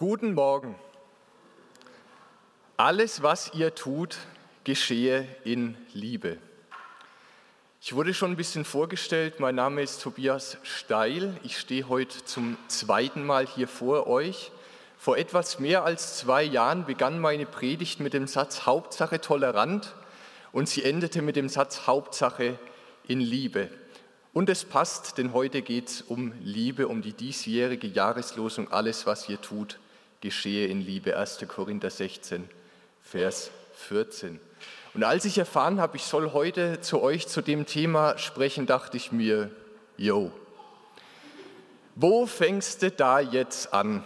Guten Morgen. Alles, was ihr tut, geschehe in Liebe. Ich wurde schon ein bisschen vorgestellt. Mein Name ist Tobias Steil. Ich stehe heute zum zweiten Mal hier vor euch. Vor etwas mehr als zwei Jahren begann meine Predigt mit dem Satz Hauptsache tolerant und sie endete mit dem Satz Hauptsache in Liebe. Und es passt, denn heute geht es um Liebe, um die diesjährige Jahreslosung. Alles, was ihr tut, geschehe in Liebe. 1. Korinther 16, Vers 14. Und als ich erfahren habe, ich soll heute zu euch zu dem Thema sprechen, dachte ich mir, yo, wo fängst du da jetzt an?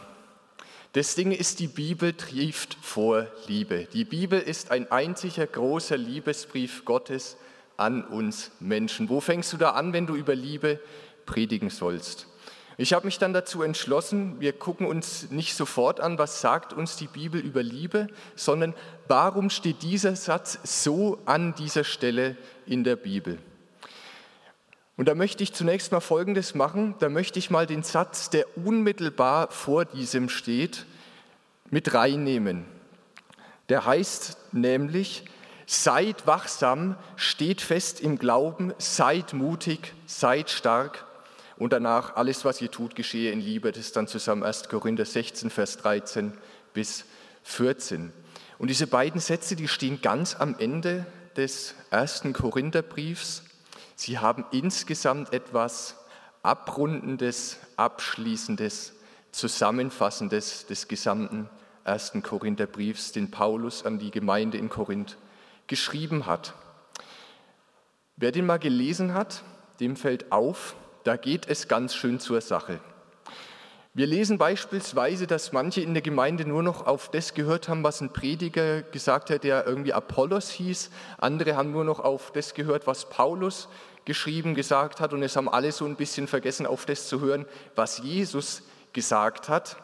Das Ding ist, die Bibel trieft vor Liebe. Die Bibel ist ein einziger großer Liebesbrief Gottes an uns Menschen. Wo fängst du da an, wenn du über Liebe predigen sollst? Ich habe mich dann dazu entschlossen, wir gucken uns nicht sofort an, was sagt uns die Bibel über Liebe, sondern warum steht dieser Satz so an dieser Stelle in der Bibel. Und da möchte ich zunächst mal Folgendes machen, da möchte ich mal den Satz, der unmittelbar vor diesem steht, mit reinnehmen. Der heißt nämlich, Seid wachsam, steht fest im Glauben, seid mutig, seid stark. Und danach, alles, was ihr tut, geschehe in Liebe. Das ist dann zusammen 1. Korinther 16, Vers 13 bis 14. Und diese beiden Sätze, die stehen ganz am Ende des ersten Korintherbriefs. Sie haben insgesamt etwas Abrundendes, Abschließendes, Zusammenfassendes des gesamten ersten Korintherbriefs, den Paulus an die Gemeinde in Korinth geschrieben hat. Wer den mal gelesen hat, dem fällt auf, da geht es ganz schön zur Sache. Wir lesen beispielsweise, dass manche in der Gemeinde nur noch auf das gehört haben, was ein Prediger gesagt hat, der irgendwie Apollos hieß. Andere haben nur noch auf das gehört, was Paulus geschrieben, gesagt hat. Und es haben alle so ein bisschen vergessen, auf das zu hören, was Jesus gesagt hat.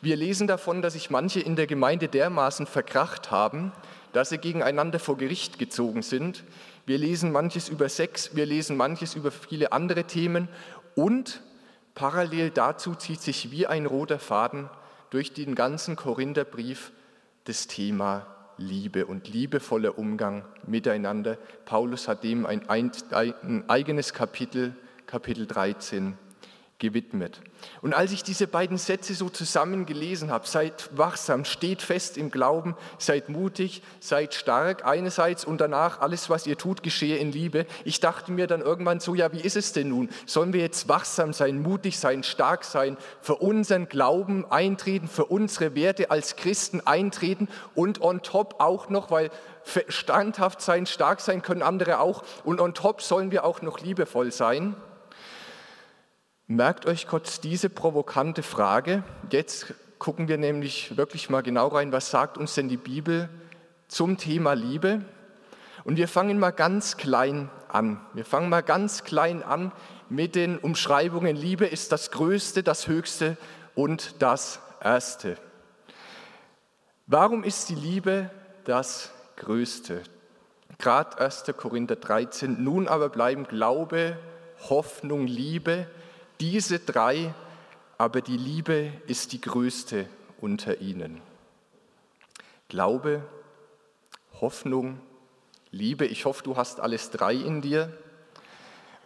Wir lesen davon, dass sich manche in der Gemeinde dermaßen verkracht haben, dass sie gegeneinander vor Gericht gezogen sind. Wir lesen manches über Sex, wir lesen manches über viele andere Themen und parallel dazu zieht sich wie ein roter Faden durch den ganzen Korintherbrief das Thema Liebe und liebevoller Umgang miteinander. Paulus hat dem ein, ein eigenes Kapitel, Kapitel 13 gewidmet. Und als ich diese beiden Sätze so zusammen gelesen habe, seid wachsam, steht fest im Glauben, seid mutig, seid stark einerseits und danach alles, was ihr tut, geschehe in Liebe. Ich dachte mir dann irgendwann so, ja, wie ist es denn nun? Sollen wir jetzt wachsam sein, mutig sein, stark sein, für unseren Glauben eintreten, für unsere Werte als Christen eintreten und on top auch noch, weil standhaft sein, stark sein können andere auch und on top sollen wir auch noch liebevoll sein? Merkt euch kurz diese provokante Frage. Jetzt gucken wir nämlich wirklich mal genau rein, was sagt uns denn die Bibel zum Thema Liebe? Und wir fangen mal ganz klein an. Wir fangen mal ganz klein an mit den Umschreibungen. Liebe ist das Größte, das Höchste und das Erste. Warum ist die Liebe das Größte? Gerade 1. Korinther 13. Nun aber bleiben Glaube, Hoffnung, Liebe, diese drei, aber die Liebe ist die größte unter ihnen. Glaube, Hoffnung, Liebe. Ich hoffe, du hast alles drei in dir.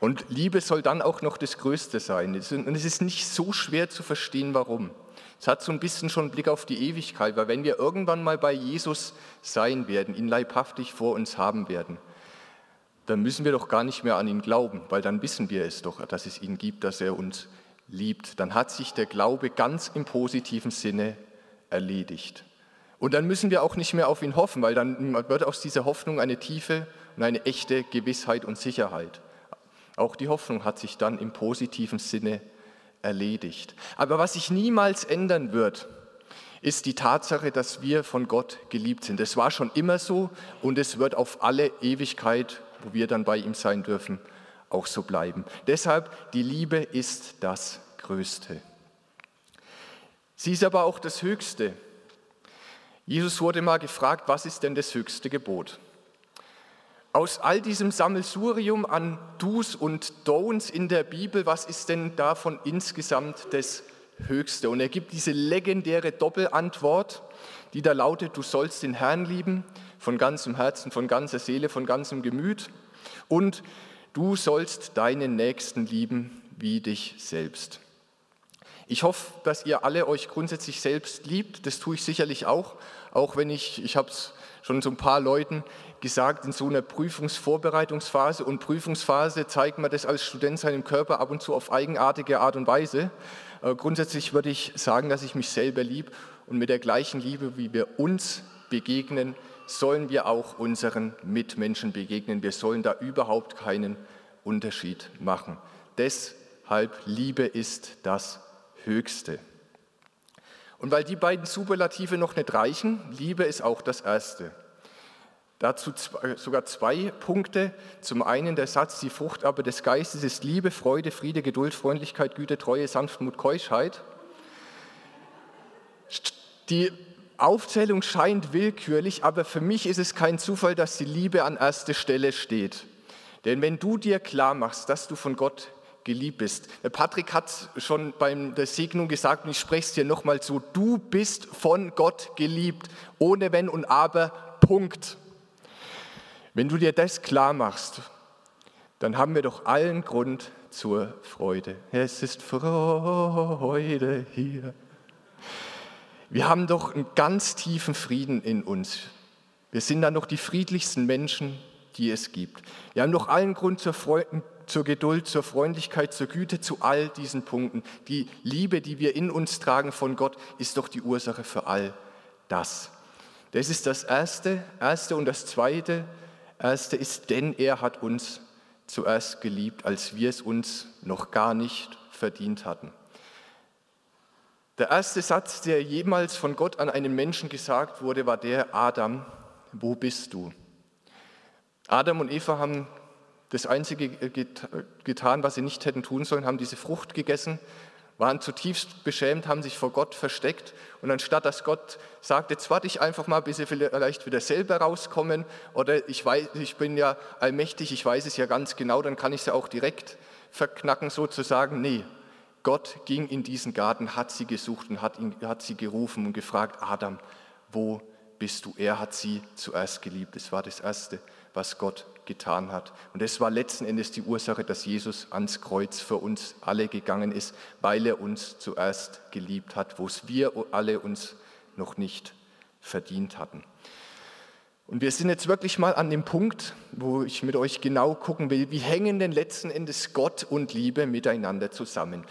Und Liebe soll dann auch noch das Größte sein. Und es ist nicht so schwer zu verstehen, warum. Es hat so ein bisschen schon Blick auf die Ewigkeit, weil wenn wir irgendwann mal bei Jesus sein werden, ihn leibhaftig vor uns haben werden, dann müssen wir doch gar nicht mehr an ihn glauben, weil dann wissen wir es doch, dass es ihn gibt, dass er uns liebt. Dann hat sich der Glaube ganz im positiven Sinne erledigt. Und dann müssen wir auch nicht mehr auf ihn hoffen, weil dann wird aus dieser Hoffnung eine tiefe und eine echte Gewissheit und Sicherheit. Auch die Hoffnung hat sich dann im positiven Sinne erledigt. Aber was sich niemals ändern wird, ist die Tatsache, dass wir von Gott geliebt sind. Es war schon immer so und es wird auf alle Ewigkeit wo wir dann bei ihm sein dürfen, auch so bleiben. Deshalb, die Liebe ist das Größte. Sie ist aber auch das Höchste. Jesus wurde mal gefragt, was ist denn das höchste Gebot? Aus all diesem Sammelsurium an Do's und Don'ts in der Bibel, was ist denn davon insgesamt das Höchste. Und er gibt diese legendäre Doppelantwort, die da lautet, du sollst den Herrn lieben von ganzem Herzen, von ganzer Seele, von ganzem Gemüt und du sollst deinen Nächsten lieben wie dich selbst. Ich hoffe, dass ihr alle euch grundsätzlich selbst liebt. Das tue ich sicherlich auch, auch wenn ich, ich habe es schon so ein paar Leuten gesagt, in so einer Prüfungsvorbereitungsphase und Prüfungsphase zeigt man das als Student seinem Körper ab und zu auf eigenartige Art und Weise. Äh, grundsätzlich würde ich sagen, dass ich mich selber liebe und mit der gleichen Liebe, wie wir uns begegnen, sollen wir auch unseren Mitmenschen begegnen. Wir sollen da überhaupt keinen Unterschied machen. Deshalb Liebe ist das Höchste. Und weil die beiden Superlative noch nicht reichen, Liebe ist auch das Erste. Dazu sogar zwei Punkte. Zum einen der Satz, die Frucht aber des Geistes ist Liebe, Freude, Friede, Geduld, Freundlichkeit, Güte, Treue, Sanftmut, Keuschheit. Die Aufzählung scheint willkürlich, aber für mich ist es kein Zufall, dass die Liebe an erster Stelle steht. Denn wenn du dir klar machst, dass du von Gott geliebt bist. Der Patrick hat schon bei der Segnung gesagt, und ich spreche es dir nochmal zu, du bist von Gott geliebt, ohne Wenn und Aber, Punkt. Wenn du dir das klar machst, dann haben wir doch allen Grund zur Freude. Es ist Freude hier. Wir haben doch einen ganz tiefen Frieden in uns. Wir sind dann noch die friedlichsten Menschen, die es gibt. Wir haben doch allen Grund zur Freude, zur Geduld, zur Freundlichkeit, zur Güte, zu all diesen Punkten. Die Liebe, die wir in uns tragen von Gott, ist doch die Ursache für all das. Das ist das Erste. Erste und das Zweite. Erste ist, denn er hat uns zuerst geliebt, als wir es uns noch gar nicht verdient hatten. Der erste Satz, der jemals von Gott an einen Menschen gesagt wurde, war der, Adam, wo bist du? Adam und Eva haben das Einzige getan, was sie nicht hätten tun sollen, haben diese Frucht gegessen, waren zutiefst beschämt, haben sich vor Gott versteckt. Und anstatt dass Gott sagt, jetzt warte ich einfach mal, bis sie vielleicht wieder selber rauskommen, oder ich weiß, ich bin ja allmächtig, ich weiß es ja ganz genau, dann kann ich sie auch direkt verknacken sozusagen. Nee, Gott ging in diesen Garten, hat sie gesucht und hat, ihn, hat sie gerufen und gefragt, Adam, wo bist du? Er hat sie zuerst geliebt. Das war das Erste, was Gott getan hat. Und das war letzten Endes die Ursache, dass Jesus ans Kreuz für uns alle gegangen ist, weil er uns zuerst geliebt hat, wo es wir alle uns noch nicht verdient hatten. Und wir sind jetzt wirklich mal an dem Punkt, wo ich mit euch genau gucken will, wie hängen denn letzten Endes Gott und Liebe miteinander zusammen.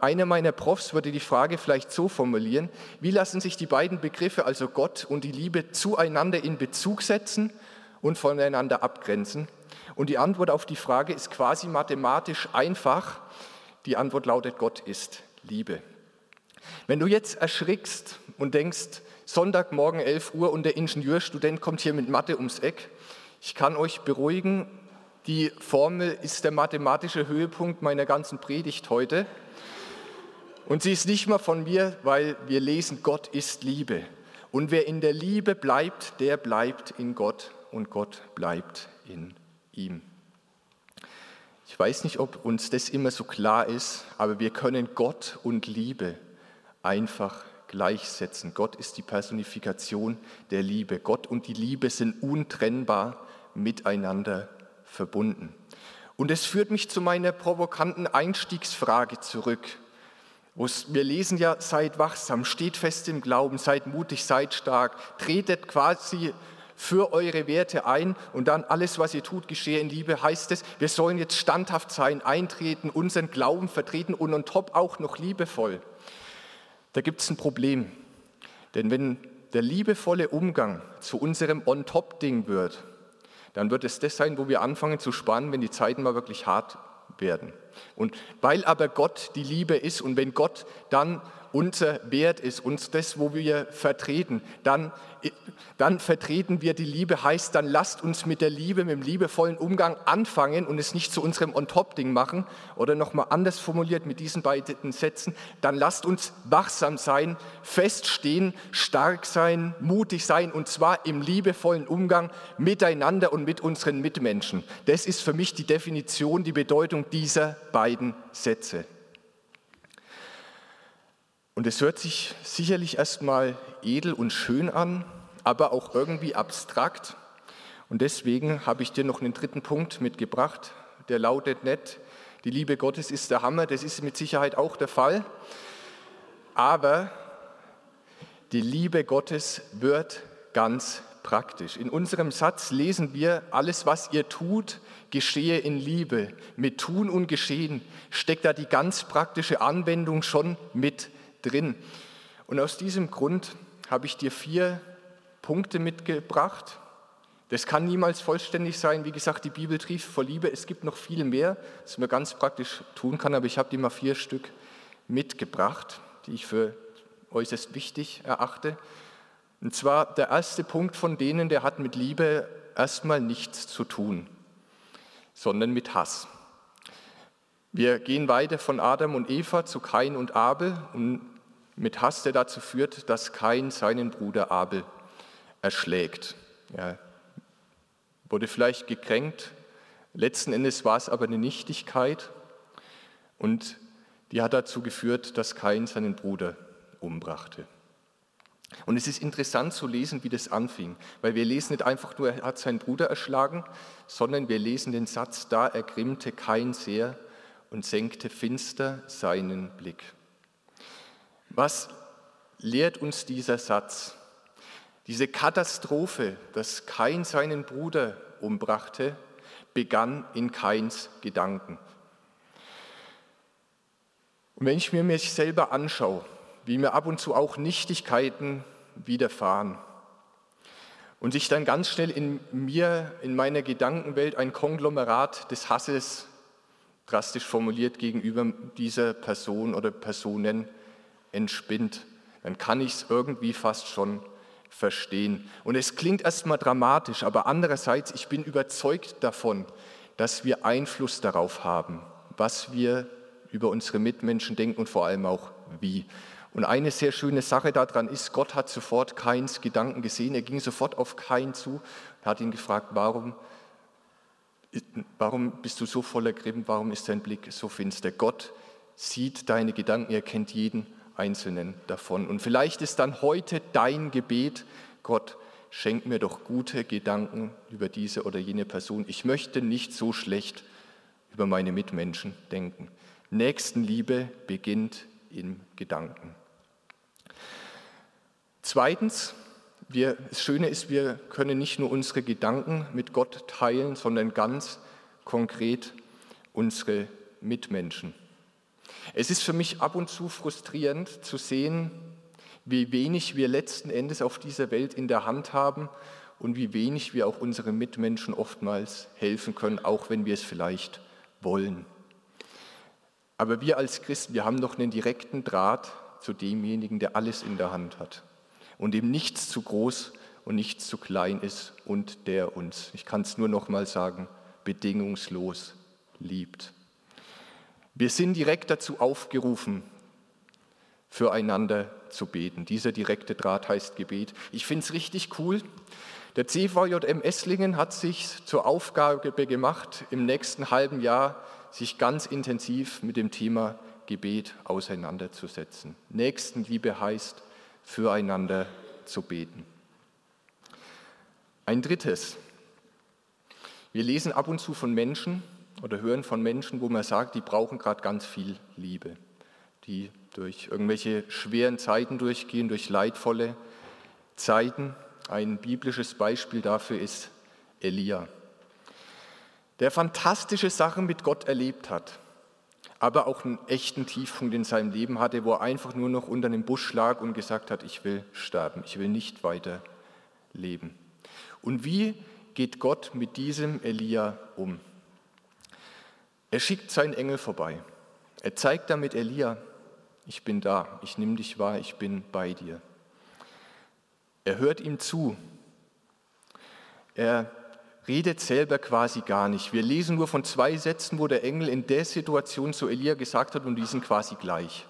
Einer meiner Profs würde die Frage vielleicht so formulieren, wie lassen sich die beiden Begriffe, also Gott und die Liebe, zueinander in Bezug setzen und voneinander abgrenzen? Und die Antwort auf die Frage ist quasi mathematisch einfach. Die Antwort lautet, Gott ist Liebe. Wenn du jetzt erschrickst und denkst, Sonntagmorgen 11 Uhr und der Ingenieurstudent kommt hier mit Mathe ums Eck, ich kann euch beruhigen, die Formel ist der mathematische Höhepunkt meiner ganzen Predigt heute. Und sie ist nicht mal von mir, weil wir lesen, Gott ist Liebe. Und wer in der Liebe bleibt, der bleibt in Gott und Gott bleibt in ihm. Ich weiß nicht, ob uns das immer so klar ist, aber wir können Gott und Liebe einfach gleichsetzen. Gott ist die Personifikation der Liebe. Gott und die Liebe sind untrennbar miteinander verbunden. Und es führt mich zu meiner provokanten Einstiegsfrage zurück. Wir lesen ja, seid wachsam, steht fest im Glauben, seid mutig, seid stark, tretet quasi für eure Werte ein und dann alles, was ihr tut, geschehe in Liebe, heißt es, wir sollen jetzt standhaft sein, eintreten, unseren Glauben vertreten und on top auch noch liebevoll. Da gibt es ein Problem, denn wenn der liebevolle Umgang zu unserem on-top-Ding wird, dann wird es das sein, wo wir anfangen zu spannen, wenn die Zeiten mal wirklich hart werden. Und weil aber Gott die Liebe ist und wenn Gott dann unser Wert ist, uns das, wo wir vertreten, dann, dann vertreten wir die Liebe, heißt dann lasst uns mit der Liebe, mit dem liebevollen Umgang anfangen und es nicht zu unserem On-Top-Ding machen oder nochmal anders formuliert mit diesen beiden Sätzen, dann lasst uns wachsam sein, feststehen, stark sein, mutig sein und zwar im liebevollen Umgang miteinander und mit unseren Mitmenschen. Das ist für mich die Definition, die Bedeutung dieser beiden Sätze. Und es hört sich sicherlich erstmal edel und schön an, aber auch irgendwie abstrakt. Und deswegen habe ich dir noch einen dritten Punkt mitgebracht, der lautet nicht, die Liebe Gottes ist der Hammer, das ist mit Sicherheit auch der Fall. Aber die Liebe Gottes wird ganz praktisch. In unserem Satz lesen wir, alles, was ihr tut, geschehe in Liebe. Mit Tun und Geschehen steckt da die ganz praktische Anwendung schon mit drin. Und aus diesem Grund habe ich dir vier Punkte mitgebracht. Das kann niemals vollständig sein. Wie gesagt, die Bibel trieft vor Liebe. Es gibt noch viel mehr, das man ganz praktisch tun kann, aber ich habe dir mal vier Stück mitgebracht, die ich für äußerst wichtig erachte. Und zwar der erste Punkt von denen, der hat mit Liebe erstmal nichts zu tun, sondern mit Hass. Wir gehen weiter von Adam und Eva zu Kain und Abel und mit Hass, der dazu führt, dass Kain seinen Bruder Abel erschlägt. Er wurde vielleicht gekränkt, letzten Endes war es aber eine Nichtigkeit und die hat dazu geführt, dass Kain seinen Bruder umbrachte. Und es ist interessant zu lesen, wie das anfing, weil wir lesen nicht einfach nur, er hat seinen Bruder erschlagen, sondern wir lesen den Satz, da ergrimmte Kain sehr und senkte finster seinen Blick. Was lehrt uns dieser Satz? Diese Katastrophe, dass Kain seinen Bruder umbrachte, begann in Kains Gedanken. Und wenn ich mir mich selber anschaue, wie mir ab und zu auch Nichtigkeiten widerfahren und sich dann ganz schnell in mir, in meiner Gedankenwelt ein Konglomerat des Hasses drastisch formuliert gegenüber dieser Person oder Personen entspinnt, dann kann ich es irgendwie fast schon verstehen. Und es klingt erstmal dramatisch, aber andererseits, ich bin überzeugt davon, dass wir Einfluss darauf haben, was wir über unsere Mitmenschen denken und vor allem auch wie. Und eine sehr schöne Sache daran ist, Gott hat sofort Kains Gedanken gesehen. Er ging sofort auf Kain zu und hat ihn gefragt, warum, warum bist du so voller Grimm, warum ist dein Blick so finster? Gott sieht deine Gedanken, er kennt jeden einzelnen davon. Und vielleicht ist dann heute dein Gebet, Gott, schenk mir doch gute Gedanken über diese oder jene Person. Ich möchte nicht so schlecht über meine Mitmenschen denken. Nächstenliebe beginnt im Gedanken. Zweitens, wir, das Schöne ist, wir können nicht nur unsere Gedanken mit Gott teilen, sondern ganz konkret unsere Mitmenschen. Es ist für mich ab und zu frustrierend zu sehen, wie wenig wir letzten Endes auf dieser Welt in der Hand haben und wie wenig wir auch unseren Mitmenschen oftmals helfen können, auch wenn wir es vielleicht wollen. Aber wir als Christen, wir haben noch einen direkten Draht zu demjenigen, der alles in der Hand hat und dem nichts zu groß und nichts zu klein ist und der uns, ich kann es nur noch mal sagen, bedingungslos liebt. Wir sind direkt dazu aufgerufen, füreinander zu beten. Dieser direkte Draht heißt Gebet. Ich finde es richtig cool. Der CVJM Esslingen hat sich zur Aufgabe gemacht, im nächsten halben Jahr sich ganz intensiv mit dem Thema Gebet auseinanderzusetzen. Nächstenliebe heißt, füreinander zu beten. Ein drittes. Wir lesen ab und zu von Menschen oder hören von Menschen, wo man sagt, die brauchen gerade ganz viel Liebe, die durch irgendwelche schweren Zeiten durchgehen, durch leidvolle Zeiten. Ein biblisches Beispiel dafür ist Elia, der fantastische Sachen mit Gott erlebt hat aber auch einen echten Tiefpunkt in seinem Leben hatte, wo er einfach nur noch unter einem Busch lag und gesagt hat, ich will sterben, ich will nicht weiter leben. Und wie geht Gott mit diesem Elia um? Er schickt seinen Engel vorbei. Er zeigt damit Elia, ich bin da, ich nehme dich wahr, ich bin bei dir. Er hört ihm zu. Er redet selber quasi gar nicht. Wir lesen nur von zwei Sätzen, wo der Engel in der Situation zu Elia gesagt hat und die sind quasi gleich.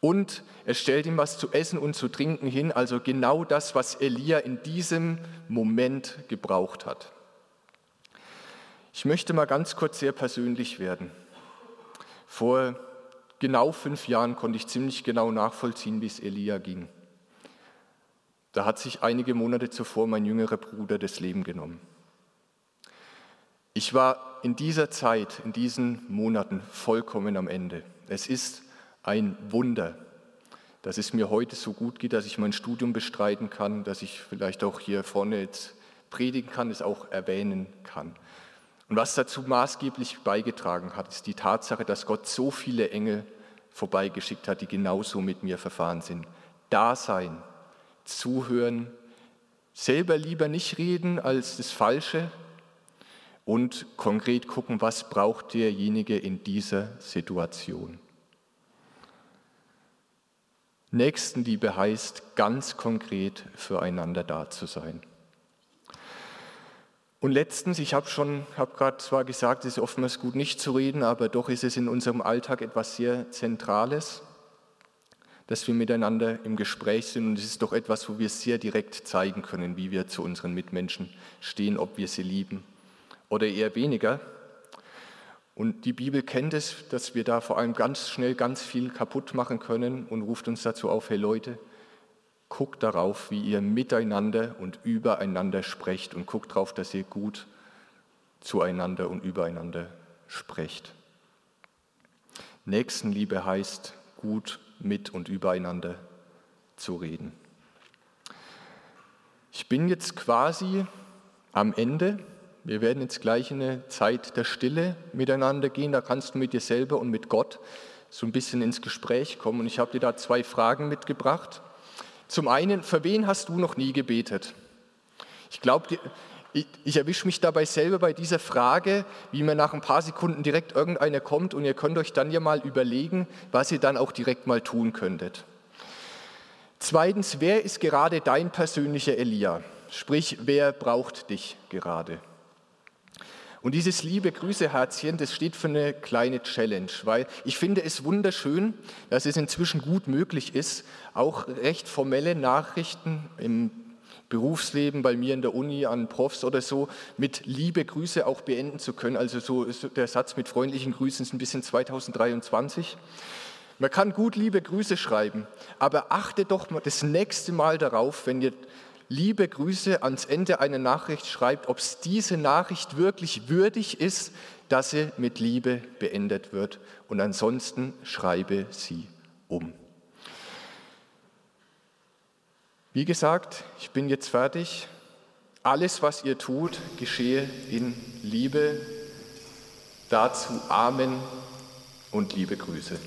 Und er stellt ihm was zu essen und zu trinken hin, also genau das, was Elia in diesem Moment gebraucht hat. Ich möchte mal ganz kurz sehr persönlich werden. Vor genau fünf Jahren konnte ich ziemlich genau nachvollziehen, wie es Elia ging. Da hat sich einige Monate zuvor mein jüngerer Bruder das Leben genommen. Ich war in dieser Zeit, in diesen Monaten vollkommen am Ende. Es ist ein Wunder, dass es mir heute so gut geht, dass ich mein Studium bestreiten kann, dass ich vielleicht auch hier vorne jetzt predigen kann, es auch erwähnen kann. Und was dazu maßgeblich beigetragen hat, ist die Tatsache, dass Gott so viele Engel vorbeigeschickt hat, die genauso mit mir verfahren sind. Da sein, zuhören, selber lieber nicht reden als das Falsche und konkret gucken, was braucht derjenige in dieser Situation. Nächstenliebe heißt ganz konkret füreinander da zu sein. Und letztens, ich habe schon, habe gerade zwar gesagt, es ist oftmals gut nicht zu reden, aber doch ist es in unserem Alltag etwas sehr Zentrales, dass wir miteinander im Gespräch sind und es ist doch etwas, wo wir sehr direkt zeigen können, wie wir zu unseren Mitmenschen stehen, ob wir sie lieben oder eher weniger. Und die Bibel kennt es, dass wir da vor allem ganz schnell ganz viel kaputt machen können und ruft uns dazu auf, hey Leute, guckt darauf, wie ihr miteinander und übereinander sprecht und guckt darauf, dass ihr gut zueinander und übereinander sprecht. Nächstenliebe heißt, gut mit und übereinander zu reden. Ich bin jetzt quasi am Ende wir werden jetzt gleich in eine Zeit der Stille miteinander gehen. Da kannst du mit dir selber und mit Gott so ein bisschen ins Gespräch kommen. Und ich habe dir da zwei Fragen mitgebracht. Zum einen, für wen hast du noch nie gebetet? Ich glaube, ich, erwische mich dabei selber bei dieser Frage, wie mir nach ein paar Sekunden direkt irgendeiner kommt und ihr könnt euch dann ja mal überlegen, was ihr dann auch direkt mal tun könntet. Zweitens, wer ist gerade dein persönlicher Elia? Sprich, wer braucht dich gerade? Und dieses liebe Grüße-Herzchen, das steht für eine kleine Challenge, weil ich finde es wunderschön, dass es inzwischen gut möglich ist, auch recht formelle Nachrichten im Berufsleben, bei mir in der Uni, an Profs oder so, mit liebe Grüße auch beenden zu können. Also so ist der Satz mit freundlichen Grüßen ist ein bisschen 2023. Man kann gut liebe Grüße schreiben, aber achte doch mal das nächste Mal darauf, wenn ihr liebe Grüße ans Ende einer Nachricht schreibt, ob es diese Nachricht wirklich würdig ist, dass sie mit Liebe beendet wird. Und ansonsten schreibe sie um. Wie gesagt, ich bin jetzt fertig. Alles, was ihr tut, geschehe in Liebe. Dazu Amen und liebe Grüße.